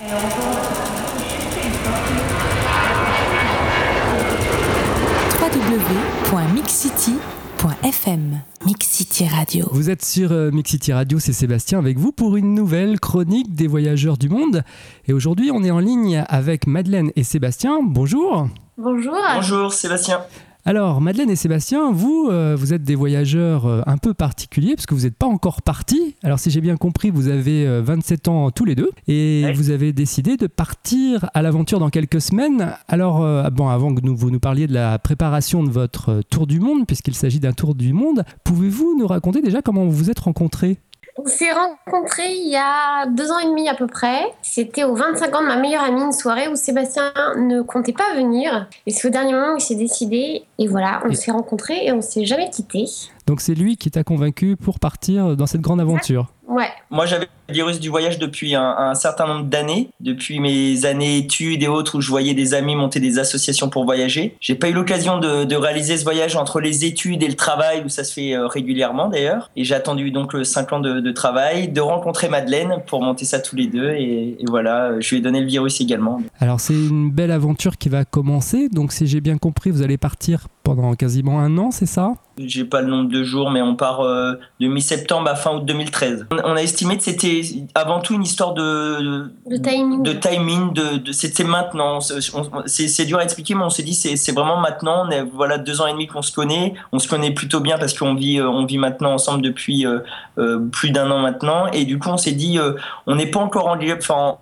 www.mixcity.fm Mixcity Radio. Vous êtes sur euh, Mixcity Radio, c'est Sébastien avec vous pour une nouvelle chronique des voyageurs du monde. Et aujourd'hui, on est en ligne avec Madeleine et Sébastien. Bonjour. Bonjour. Bonjour Sébastien. Alors, Madeleine et Sébastien, vous, euh, vous êtes des voyageurs euh, un peu particuliers parce que vous n'êtes pas encore partis. Alors, si j'ai bien compris, vous avez 27 euh, ans tous les deux et vous avez décidé de partir à l'aventure dans quelques semaines. Alors, bon, avant que nous, vous nous parliez de la préparation de votre tour du monde, puisqu'il s'agit d'un tour du monde, pouvez-vous nous raconter déjà comment vous vous êtes rencontrés? On s'est rencontrés il y a deux ans et demi à peu près. C'était au 25 ans de ma meilleure amie, une soirée où Sébastien ne comptait pas venir. Et c'est au dernier moment où il s'est décidé. Et voilà, on s'est rencontrés et on s'est jamais quittés. Donc c'est lui qui t'a convaincu pour partir dans cette grande aventure. Ouais. Moi, j'avais virus du voyage depuis un, certain nombre d'années, depuis mes années études et autres où je voyais des amis monter des associations pour voyager. J'ai pas eu l'occasion de, réaliser ce voyage entre les études et le travail où ça se fait euh, régulièrement d'ailleurs. Et j'ai attendu donc 5 ans de, travail, de rencontrer Madeleine pour monter ça tous les deux. Et, et voilà, je lui ai donné le virus également. Alors c'est une belle aventure qui va commencer. Donc si j'ai bien compris, vous allez partir pendant quasiment un an, c'est ça? J'ai pas le nombre de jours, mais on part euh, de mi-septembre à fin août 2013. On a estimé que c'était avant tout une histoire de, de timing. De timing de, c'était maintenant. C'est dur à expliquer, mais on s'est dit c'est vraiment maintenant. On est voilà deux ans et demi qu'on se connaît. On se connaît plutôt bien parce qu'on vit, euh, on vit maintenant ensemble depuis euh, plus d'un an maintenant. Et du coup, on s'est dit on n'est pas encore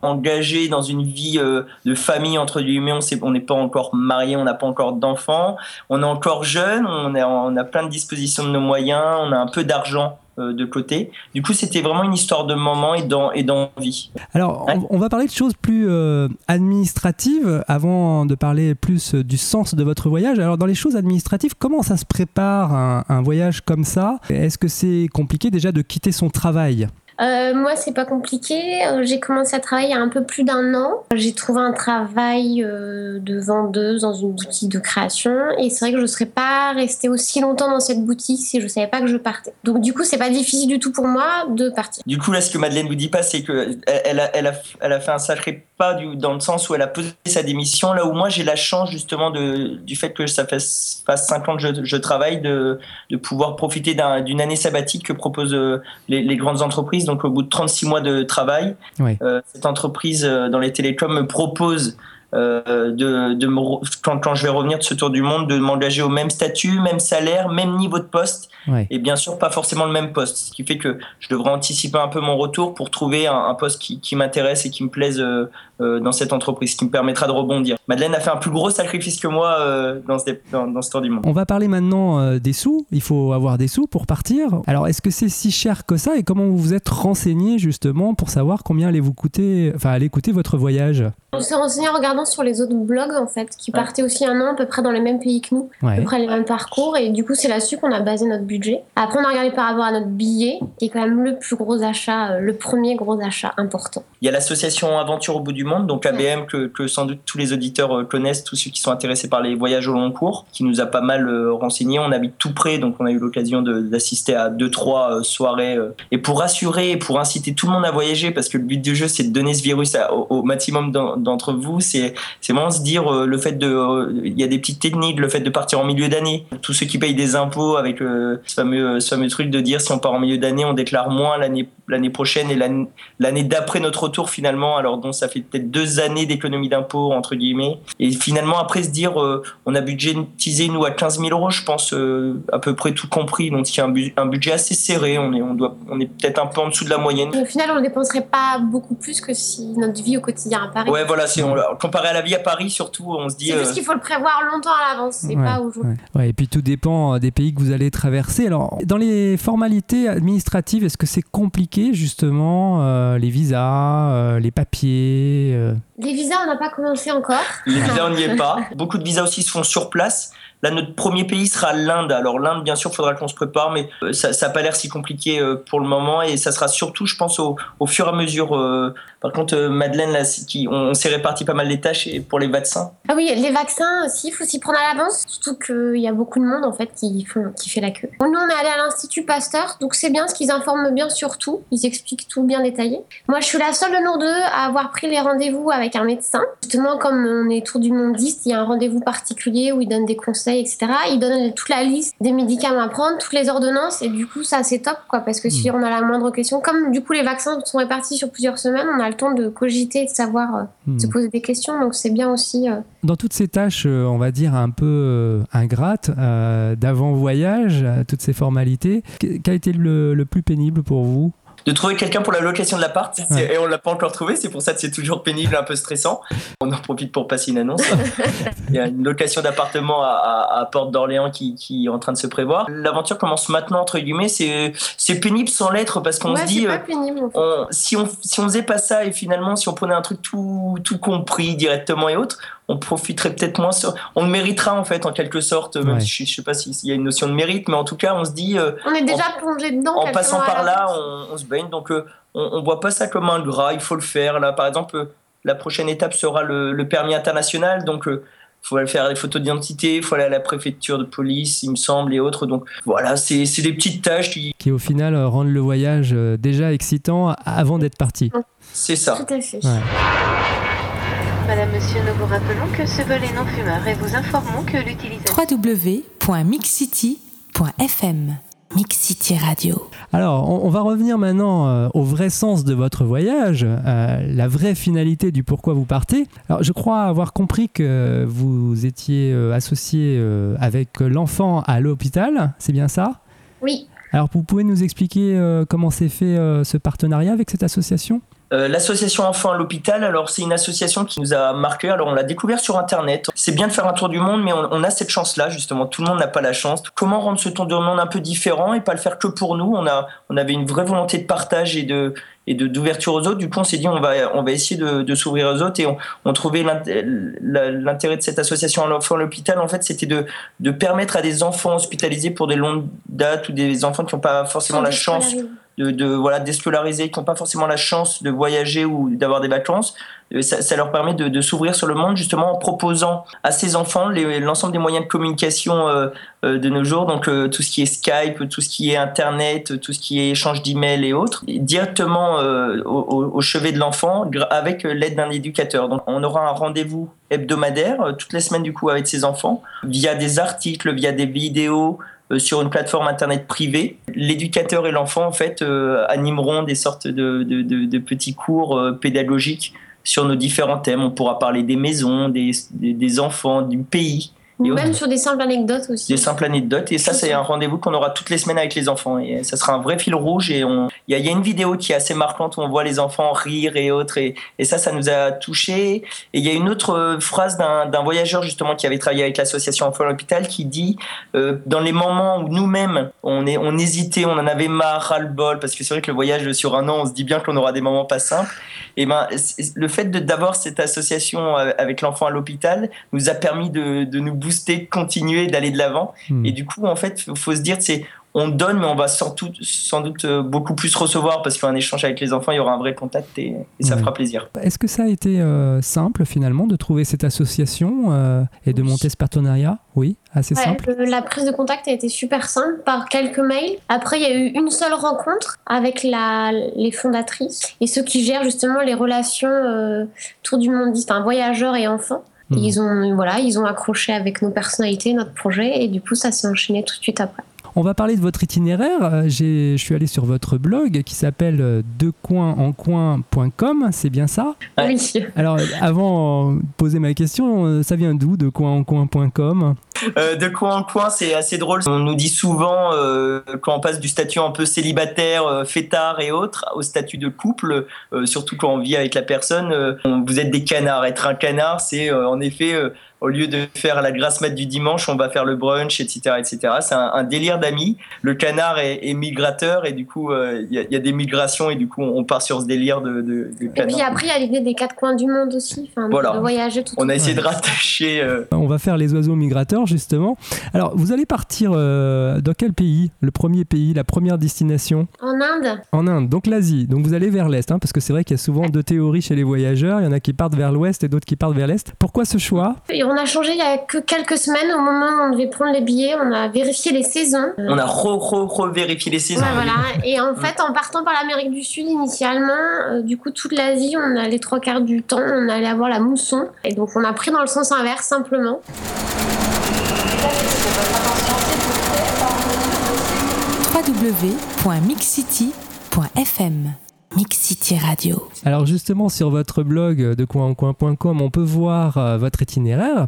engagé dans une vie de famille entre guillemets. On n'est pas encore marié, on n'a pas encore d'enfants. On est encore jeune, on, est, on a plein de disposition de nos moyens, on a un peu d'argent euh, de côté. Du coup, c'était vraiment une histoire de moment et d'envie. Alors, on, va parler de choses plus euh, administratives avant de parler plus du sens de votre voyage. Alors, dans les choses administratives, comment ça se prépare un, un voyage comme ça? Est-ce que c'est compliqué déjà de quitter son travail? Euh, moi, c'est pas compliqué. Euh, j'ai commencé à travailler il y a un peu plus d'un an. J'ai trouvé un travail euh, de vendeuse dans une boutique de création. Et c'est vrai que je ne serais pas restée aussi longtemps dans cette boutique si je savais pas que je partais. Donc, du coup, c'est pas difficile du tout pour moi de partir. Du coup, là, ce que Madeleine vous dit pas, c'est qu'elle elle a, fait un sacré pas dans le sens où elle a posé sa démission. Là où moi, j'ai la chance, justement, du fait que ça fasse, fasse 5 ans que je, travaille, de, pouvoir profiter d'une année sabbatique que proposent les, les grandes entreprises donc au bout de 36 mois de travail, euh, cette entreprise euh, dans les télécoms me propose euh, de, de quand, quand, je vais revenir de ce tour du monde, de m'engager au même statut, même salaire, même niveau de poste, et bien sûr pas forcément le même poste. Ce qui fait que je devrais anticiper un peu mon retour pour trouver un, poste qui, qui m'intéresse et qui me plaise euh, dans cette entreprise, qui me permettra de rebondir. Madeleine a fait un plus gros sacrifice que moi dans, ce, dans, dans, ce tour du monde. On va parler maintenant des sous. Il faut avoir des sous pour partir. Alors est-ce que c'est si cher que ça et comment vous vous êtes renseigné justement pour savoir combien allait vous coûter, enfin allait coûter votre voyage? On s'est renseigné en regardant sur les autres blogs en fait, qui partaient aussi un an à peu près dans les mêmes pays que nous, à peu près les mêmes parcours. Et du coup, c'est là-dessus qu'on a basé notre budget. Après, on a regardé par rapport à notre billet, qui est quand même le plus gros achat, euh, le premier gros achat important. Il y a l'association Aventure au bout du monde, donc ABM, que, que, sans doute tous les auditeurs euh, connaissent, tous ceux qui sont intéressés par les voyages au long cours, qui nous a pas mal euh, renseigné. On habite tout près, donc on a eu l'occasion d'assister à deux, trois soirées. Et pour rassurer, pour inciter tout le monde à voyager, parce que le but du jeu, c'est de donner ce virus au, au maximum d'entre vous, c'est vraiment se dire euh, le fait de, euh, il y a des petites techniques, le fait de partir en milieu d'année. Tous ceux qui payent des impôts avec euh, ce fameux, ce fameux truc de dire si on part en milieu d'année, on déclare moins l'année l'année prochaine et l'année d'après notre retour finalement. Alors donc ça fait peut-être deux années d'économie d'impôts entre guillemets. Et finalement après se dire on a budgétisé nous à 15 000 euros, je pense à peu près tout compris. Donc il y a un, budget assez serré. On est on doit on est peut-être un peu en dessous de la moyenne. au final on ne dépenserait pas beaucoup plus que si notre vie au quotidien à Paris. Ouais voilà c'est comparé à la vie à Paris surtout, on se dit. C'est juste euh, qu'il faut le prévoir longtemps à l'avance, c'est pas aujourd'hui. Ouais. et puis tout dépend euh, des pays que vous allez traverser. Alors, dans les formalités administratives, est-ce que c'est compliqué justement euh, les visas, les papiers Les visas, on n'a pas commencé encore. Les visas, on n'y est pas. Beaucoup de visas aussi se font sur place. Là, notre premier pays sera l'Inde. Alors l'Inde, bien sûr, il faudra qu'on se prépare, mais euh, ça n'a pas l'air si compliqué euh, pour le moment. Et ça sera surtout, je pense, au, fur et à mesure. Euh, par contre, Madeleine, là, qui, on, s'est réparti pas mal les tâche pour les vaccins Ah oui, les vaccins aussi, il faut s'y prendre à l'avance, surtout qu'il y a beaucoup de monde en fait qui, font, qui fait la queue. Nous, on est allé à l'Institut Pasteur, donc c'est bien ce qu'ils informent bien sur tout, ils expliquent tout bien détaillé. Moi, je suis la seule de nous deux à avoir pris les rendez-vous avec un médecin. Justement, comme on est tour du mondiste, il y a un rendez-vous particulier où il donne des conseils, etc. Il donne toute la liste des médicaments à prendre, toutes les ordonnances, et du coup, ça c'est top, quoi, parce que si hmm. on a la moindre question, comme du coup les vaccins sont répartis sur plusieurs semaines, on a le temps de cogiter, de savoir, euh, hmm. se poser des questions, donc c'est bien aussi. Euh. Dans toutes ces tâches, euh, on va dire un peu ingrates, d'avant-voyage, toutes ces formalités, quel a été le, le plus pénible pour vous? De trouver quelqu'un pour la location de l'appart. Et on l'a pas encore trouvé c'est pour ça que c'est toujours pénible un peu stressant. On en profite pour passer une annonce. Il y a une location d'appartement à, Porte d'Orléans qui, qui, est en train de se prévoir. L'aventure commence maintenant entre guillemets. C'est c'est pénible sans l'être parce qu'on se dit pas euh, pénible, si on si on faisait pas ça et finalement si on prenait un truc tout tout compris directement et autres on profiterait peut-être moins sur... on le méritera en fait en quelque sorte même si je, sais pas s'il y a une notion de mérite mais en tout cas on se dit euh, on est déjà plongé dedans en passant par là on, se baigne donc euh, on, on, voit pas ça comme un gras il faut le faire là par exemple la prochaine étape sera le, permis international donc il euh, faut aller faire des photos d'identité, il faut aller à la préfecture de police, il me semble, et autres. Donc voilà, c'est des petites tâches qui... Qui au final rendent le voyage déjà excitant avant d'être parti. C'est ça. Tout à fait. Madame, Monsieur, nous vous rappelons que ce vol est non fumeur et vous informons que l'utilisation... www.mixcity.fm Mixcity Radio. Alors, on, va revenir maintenant euh, au vrai sens de votre voyage, euh, la vraie finalité du pourquoi vous partez. Alors, je crois avoir compris que vous étiez euh, associé avec l'enfant à l'hôpital, c'est bien ça? Oui. Alors, vous pouvez nous expliquer comment s'est fait ce partenariat avec cette association? Euh, l'association Enfants à l'hôpital, alors c'est une association qui nous a marqué. Alors on l'a découvert sur Internet. C'est bien de faire un tour du monde, mais on, a cette chance-là justement. Tout le monde n'a pas la chance. Comment rendre ce tour du monde un peu différent et pas le faire que pour nous? On a, on avait une vraie volonté de partage et de et d'ouverture aux autres. Du coup, on s'est dit on va on va essayer de, de s'ouvrir aux autres et on, on trouvait l'intérêt de cette association Enfants à l'hôpital. En fait, c'était de de permettre à des enfants hospitalisés pour des longues dates ou des enfants qui n'ont pas forcément la chance de, voilà déscolariser, qui n'ont pas forcément la chance de voyager ou d'avoir des vacances, euh, ça, leur permet de, s'ouvrir sur le monde justement en proposant à ces enfants l'ensemble des moyens de communication euh, euh de nos jours, donc tout ce qui est Skype, tout ce qui est Internet, tout ce qui est échange d'emails et autres, directement au, au, chevet de l'enfant avec l'aide d'un éducateur. Donc on aura un rendez-vous hebdomadaire toutes les semaines du coup avec ces enfants via des articles, via des vidéos, sur une plateforme internet privée. L'éducateur et l'enfant en fait euh, animeront des sortes de, petits cours euh, pédagogiques sur nos différents thèmes. On pourra parler des maisons, des enfants, du pays, ou même sur des simples anecdotes aussi. Des simples anecdotes. Et ça, c'est un rendez-vous qu'on aura toutes les semaines avec les enfants. Et ça sera un vrai fil rouge. Et on... il, y a, une vidéo qui est assez marquante où on voit les enfants rire et autres. Et, et ça, ça nous a touchés. Et il y a une autre euh, phrase d'un voyageur, justement, qui avait travaillé avec l'association Enfants à l'hôpital, qui dit euh, Dans les moments où nous-mêmes, on, est, on hésitait, on en avait marre, ras-le-bol, parce que c'est vrai que le voyage sur un an, on se dit bien qu'on aura des moments pas simples. Et ben, le fait d'avoir cette association euh, avec l'enfant à l'hôpital nous a permis de, de nous booster, continuer, d'aller de l'avant. Hmm. Et du coup, en fait, il faut se dire, c'est on donne, mais on va sans doute, sans doute euh, beaucoup plus recevoir parce qu'un échange avec les enfants, il y aura un vrai contact et, ça fera plaisir. Est-ce que ça a été euh, simple finalement de trouver cette association euh, et de monter ce partenariat? Oui, assez simple. la prise de contact a été super simple par quelques mails. Après, il y a eu une seule rencontre avec la, les fondatrices et ceux qui gèrent justement les relations tour du monde, enfin voyageurs et enfants. Ils ont voilà, ils ont accroché avec nos personnalités, notre projet et du coup ça s'est enchaîné tout de suite après. On va parler de votre itinéraire. Euh, je suis allé sur votre blog qui s'appelle euh, decoinencoin.com, c'est bien ça? Oui. Alors, avant de poser ma question, euh, ça vient d'où, decoinencoin.com de coin en coin, c'est assez drôle. On nous dit souvent, quand on passe du statut un peu célibataire, fêtard et autres, au statut de couple, surtout quand on vit avec la personne, vous êtes des canards. Être un canard, c'est en effet au lieu de faire la grasse mat du dimanche, on va faire le brunch, etc., etc. C'est un, délire d'amis. Le canard est, migrateur et du coup, euh, il y, a des migrations et du coup, on part sur ce délire de, de, canard. Et puis après, il y a l'idée des quatre coins du monde aussi, enfin, de voyager tout On a essayé de rattacher. Euh, on va faire les oiseaux migrateurs. justement. Alors, vous allez partir euh, dans quel pays Le premier pays, la première destination? En Inde En Inde, donc l'Asie. Donc vous allez vers l'Est, hein, parce que c'est vrai qu'il y a souvent deux théories chez les voyageurs. Il y en a qui partent vers l'Ouest et d'autres qui partent vers l'Est. Pourquoi ce choix? Et on a changé il y a que quelques semaines au moment où on devait prendre les billets. On a vérifié les saisons. On a re-re-re-vérifié les saisons. Ouais, voilà. Et en fait, en partant par l'Amérique du Sud initialement, euh, du coup, toute l'Asie, on a les trois quarts du temps, on allait avoir la mousson. Et donc, on a pris dans le sens inverse simplement. www.mixcity.fm Mix City Radio. Alors justement sur votre blog de coin-en-coin.com, on peut voir euh, votre itinéraire.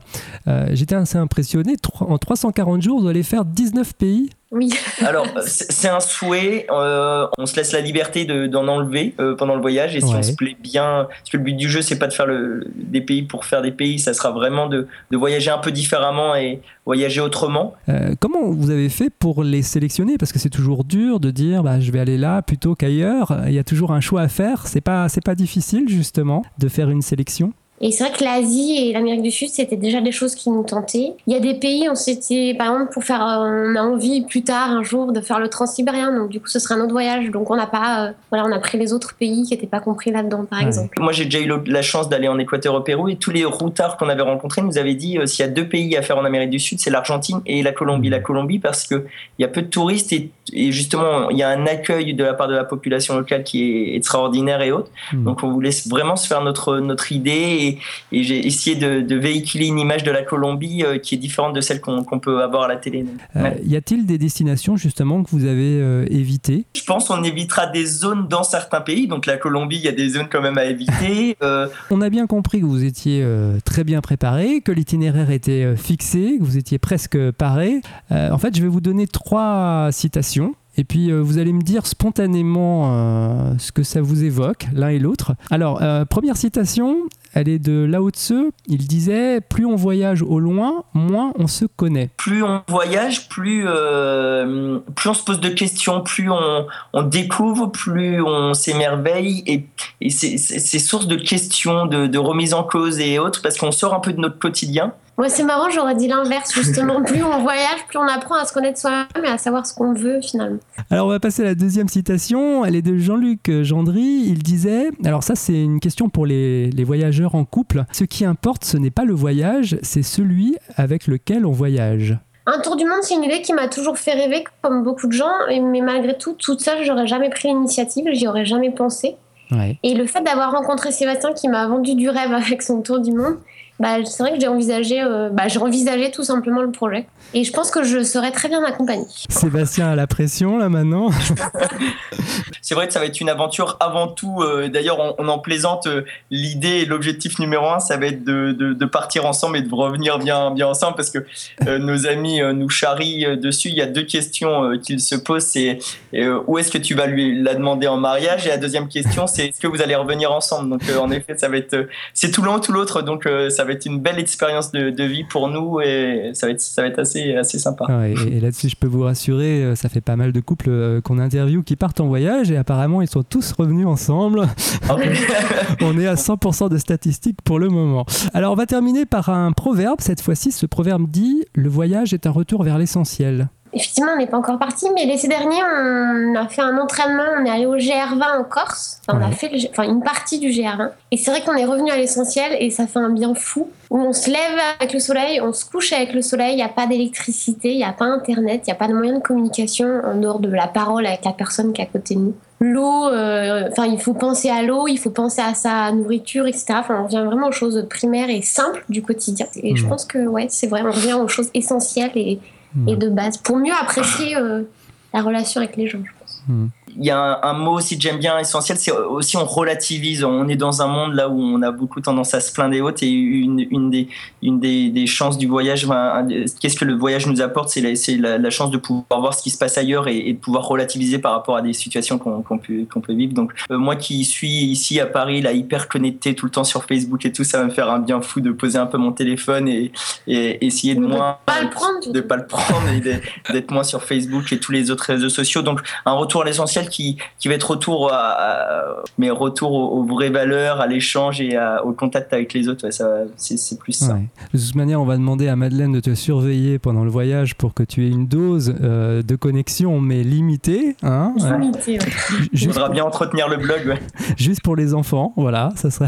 Euh, J'étais assez impressionné. En 340 jours, vous allez faire 19 pays. Oui. Alors, c'est un souhait. euh, on se laisse la liberté de- d'en enlever euh, pendant le voyage. Et si Ouais. on se plaît bien, parce que le but du jeu, c'est pas de faire le, des pays pour faire des pays, ça sera vraiment de, de voyager un peu différemment et voyager autrement. Euh, comment vous avez fait pour les sélectionner? Parce que c'est toujours dur de dire bah, je vais aller là plutôt qu'ailleurs. Il y a toujours un choix à faire. C'est pas, c'est pas difficile justement de faire une sélection? Et c'est vrai que l'Asie et l'Amérique du Sud, c'était déjà des choses qui nous tentaient. Il y a des pays, on s'était, par exemple, pour faire, euh, on a envie plus tard, un jour, de faire le transsibérien. Donc, du coup, ce sera un autre voyage. Donc, on n'a pas, euh, voilà, on a pris les autres pays qui n'étaient pas compris là-dedans, par Ouais. exemple. Moi, j'ai déjà eu la chance d'aller en Équateur au Pérou et tous les routards qu'on avait rencontrés nous avaient dit euh, s'il y a deux pays à faire en Amérique du Sud, c'est l'Argentine et la Colombie. La Colombie parce que il y a peu de touristes et, et justement il y a un accueil de la part de la population locale qui est extraordinaire et autres. Hmm. Donc on voulait vraiment se faire notre notre idée et, et j'ai essayé de, de véhiculer une image de la Colombie euh, qui est différente de celle qu'on peut avoir à la télé. Euh, Ouais. y a-t-il des destinations justement que vous avez euh, évitées? Je pense qu'on évitera des zones dans certains pays. Donc la Colombie, il y a des zones quand même à éviter. On a bien compris que vous étiez très bien préparé, que l'itinéraire était fixé, que vous étiez presque paré. En fait, je vais vous donner trois citations. Et puis euh, vous allez me dire spontanément euh, ce que ça vous évoque, l'un et l'autre. Alors, euh, première citation, elle est de Lao Tzu. Il disait Plus on voyage au loin, moins on se connaît. plus on voyage, plus, euh, plus on se pose de questions, plus on, découvre, plus on s'émerveille. Et, c'est source de questions, de, de remise en cause et autres, parce qu'on sort un peu de notre quotidien. Moi, c'est marrant, j'aurais dit l'inverse, justement. plus on voyage, plus on apprend à se connaître soi-même et à savoir ce qu'on veut, finalement. Alors on va passer à la deuxième citation, elle est de Jean-Luc Gendry, il disait, alors ça c'est une question pour les, les voyageurs en couple, ce qui importe ce n'est pas le voyage, c'est celui avec lequel on voyage. Un tour du monde, c'est une idée qui m'a toujours fait rêver, comme beaucoup de gens, mais malgré tout, toute seule, j'aurais jamais pris l'initiative, j'y aurais jamais pensé. Ouais. Et le fait d'avoir rencontré Sébastien qui m'a vendu du rêve avec son tour du monde, bah, c'est vrai que j'ai envisagé, euh, bah, j'ai envisagé tout simplement le projet. Et je pense que je serais très bien accompagnée. Sébastien a la pression là maintenant. C'est vrai que ça va être une aventure avant tout. euh, D'ailleurs, on, on en plaisante. euh, L'idée et l'objectif numéro un, ça va être de, de- de partir ensemble et de revenir bien, bien ensemble parce que euh, nos amis euh, nous charrient euh, dessus. Il y a deux questions euh, qu'ils se posent. C'est euh, où est-ce que tu vas lui la demander en mariage? Et la deuxième question, c'est est-ce que vous allez revenir ensemble? Donc, euh, en effet, ça va être, euh, c'est tout l'un ou tout l'autre. Donc, euh, ça va être une belle expérience de, de vie pour nous et ça va être, ça va être assez, assez sympa. Ouais, et et là-dessus je peux vous rassurer, euh, ça fait pas mal de couples euh, qu'on interviewe qui partent en voyage et apparemment ils sont tous revenus ensemble. On est à 100% de statistiques pour le moment. Alors on va terminer par un proverbe, cette fois-ci ce proverbe dit ⁇ Le voyage est un retour vers l'essentiel ⁇ Effectivement, on n'est pas encore parti, mais l'été dernier, on a fait un entraînement. On est allé au GR20 en Corse. Enfin, on a fait le enfin, une partie du GR20. Et c'est vrai qu'on est revenu à l'essentiel et ça fait un bien fou. Où on se lève avec le soleil, on se couche avec le soleil. Il n'y a pas d'électricité, il n'y a pas Internet, il n'y a pas de moyen de communication en dehors de la parole avec la personne qui est à côté de nous. L'eau, euh, enfin, il faut penser à l'eau, il faut penser à sa nourriture, etc. Enfin, on revient vraiment aux choses primaires et simples du quotidien. Et je Mhm. pense que, ouais, c'est vrai, on revient aux choses essentielles et et de base pour mieux apprécier euh, la relation avec les gens, je pense. Il y a un, un mot aussi que j'aime bien essentiel, c'est aussi on relativise. On est dans un monde là où on a beaucoup tendance à se plaindre et autres. Et une, une, des, une des, des chances du voyage, qu'est-ce que le voyage nous apporte C'est la, la, la chance de pouvoir voir ce qui se passe ailleurs et, et de pouvoir relativiser par rapport à des situations qu'on qu'on peut, qu'on peut vivre. Donc, euh, moi qui suis ici à Paris, là, hyper connecté tout le temps sur Facebook et tout, ça va me faire un bien fou de poser un peu mon téléphone et, et essayer de De moins Pas le prendre. de pas le prendre et d'être moins sur Facebook et tous les autres réseaux sociaux. Donc un retour à l'essentiel, qui, qui va être retour à, mais retour aux, vraies valeurs, à l'échange et au contact avec les autres. ça, c'est, plus ça. De toute manière, on va demander à Madeleine de te surveiller pendant le voyage pour que tu aies une dose euh, de connexion, mais limitée. Hein, limitée, Il faudra bien entretenir le blog. Juste pour les enfants, voilà, ça sera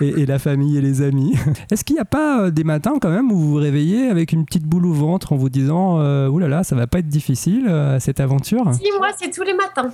et, la famille et les amis. Est-ce qu'il n'y a pas euh, des matins quand même où vous vous réveillez avec une petite boule au ventre en vous disant, euh, oulala, ça va pas être difficile cette aventure? Si, moi, c'est tous les matins.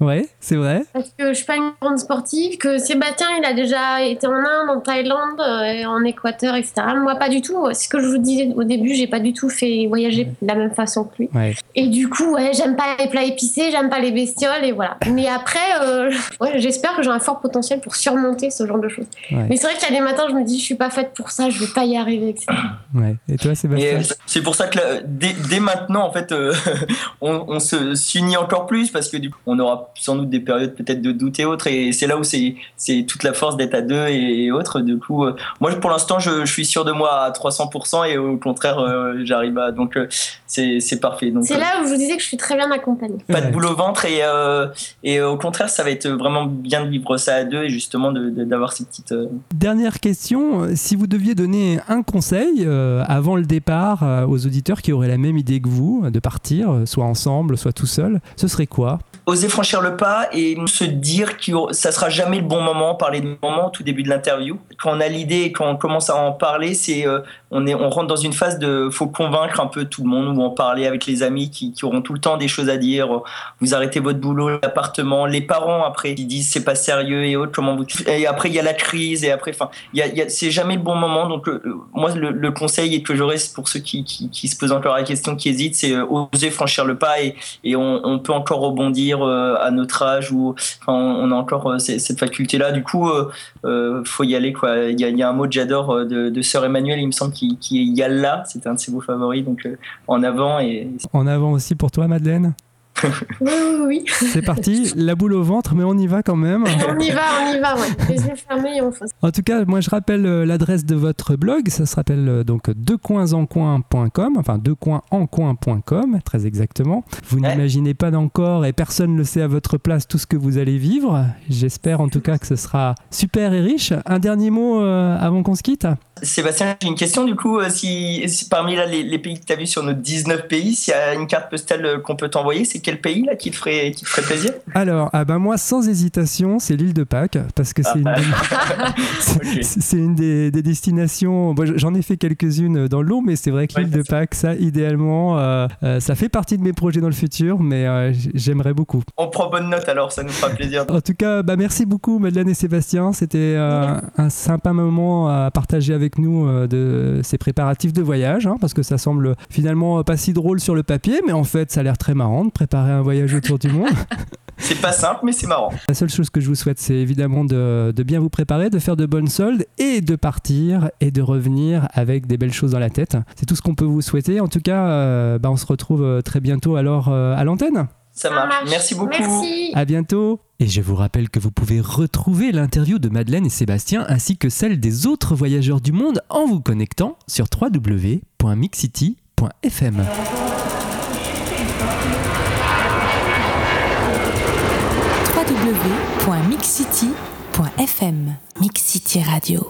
Ouais, c'est vrai. Parce que je suis pas une grande sportive, que Sébastien, il a déjà été en Inde, en Thaïlande, euh, en Équateur, etc. Moi, pas du tout. C'est ce que je vous disais au début, j'ai pas du tout fait voyager de la même façon que lui. Et du coup, ouais, j'aime pas les plats épicés, j'aime pas les bestioles, et voilà. Mais après, euh, ouais, j'espère que j'ai un fort potentiel pour surmonter ce genre de choses. Mais c'est vrai qu'il y a des matins, je me dis, je suis pas faite pour ça, je vais pas y arriver, etc. Ouais. Et toi, Sébastien C'est pour ça que dès, dès, maintenant, en fait, euh, on, on se s'unit encore plus parce que du coup, on aura sans doute des périodes peut-être de doute et autres. Et c'est là où c'est toute la force d'être à deux et, autres. Du coup, euh, moi pour l'instant, je, suis sûr de moi à 300% et au contraire, euh, j'arrive à. Donc euh, c'est parfait. C'est là où je vous disais que je suis très bien accompagnée. Pas de boule au ventre et, et au contraire, ça va être vraiment bien de vivre ça à deux et justement d'avoir ces petites. Dernière question, si vous deviez donner un conseil avant le départ aux auditeurs qui auraient la même idée que vous de partir, soit ensemble, soit tout seul, ce serait quoi? Oser franchir le pas et se dire que ça sera jamais le bon moment, parler de moment tout début de l'interview. Quand on a l'idée et quand on commence à en parler, c'est euh, on est on rentre dans une phase de faut convaincre un peu tout le monde ou en parler avec les amis qui, qui auront tout le temps des choses à dire. Vous arrêtez votre boulot, l'appartement, les parents après ils disent c'est pas sérieux et autres. Comment vous et après il y a la crise et après enfin y a, c'est jamais le bon moment. Donc moi le, conseil que j'aurais pour ceux qui, qui, qui, se posent encore la question, qui hésitent, c'est euh, oser franchir le pas et, on peut encore rebondir euh, notre âge où on a encore euh, cette faculté-là. Du coup, euh, faut y aller. Quoi. Il, y a, un mot que j'adore de, Sœur Emmanuel, il me semble, qui, qui est Yalla. C'est un de ses beaux favoris. Donc, en avant. Et... En avant aussi pour toi, Madeleine? Oui, oui, oui. C'est parti, la boule au ventre, mais on y va quand même. On y va, on y va, ouais. Les yeux fermés et on fonce. En tout cas, moi je rappelle euh, l'adresse de votre blog, ça se rappelle euh, donc deuxcoinsencoin.com, enfin deuxcoinsencoin.com, très exactement. Vous n'imaginez pas encore, et personne ne le sait à votre place, tout ce que vous allez vivre. J'espère en tout cas que ce sera super et riche. Un dernier mot euh, avant qu'on se quitte Sébastien, j'ai une question du coup. Si, parmi là, les, pays que tu as vus sur nos 19 pays, s'il y a une carte postale qu'on peut t'envoyer, c'est quel pays là qui te ferait, qui te ferait plaisir? Alors, ah ben moi, sans hésitation, c'est l'île de Pâques parce que c'est une, ah. c'est une des, destinations. J'en ai fait quelques-unes dans l'eau, mais c'est vrai que l'île de Pâques, ça, idéalement, euh, euh, ça fait partie de mes projets dans le futur, mais euh, j'aimerais beaucoup. On prend bonne note alors, ça nous fera plaisir. en tout cas, bah, merci beaucoup, Madeleine et Sébastien. C'était un sympa moment à partager avec nous de ces préparatifs de voyage, hein, parce que ça semble finalement pas si drôle sur le papier, mais en fait, ça a l'air très marrant de préparer un voyage autour du monde. C'est pas simple, mais c'est marrant. La seule chose que je vous souhaite, c'est évidemment de, bien vous préparer, de faire de bonnes soldes et de partir et de revenir avec des belles choses dans la tête. C'est tout ce qu'on peut vous souhaiter. En tout cas, euh, bah, on se retrouve euh, très bientôt alors euh, à l'antenne. Ça marche. Merci beaucoup. Merci. À bientôt. Et je vous rappelle que vous pouvez retrouver l'interview de Madeleine et Sébastien ainsi que celle des autres voyageurs du monde en vous connectant sur www.mixcity.fm. www.mixcity.fm Mix City Radio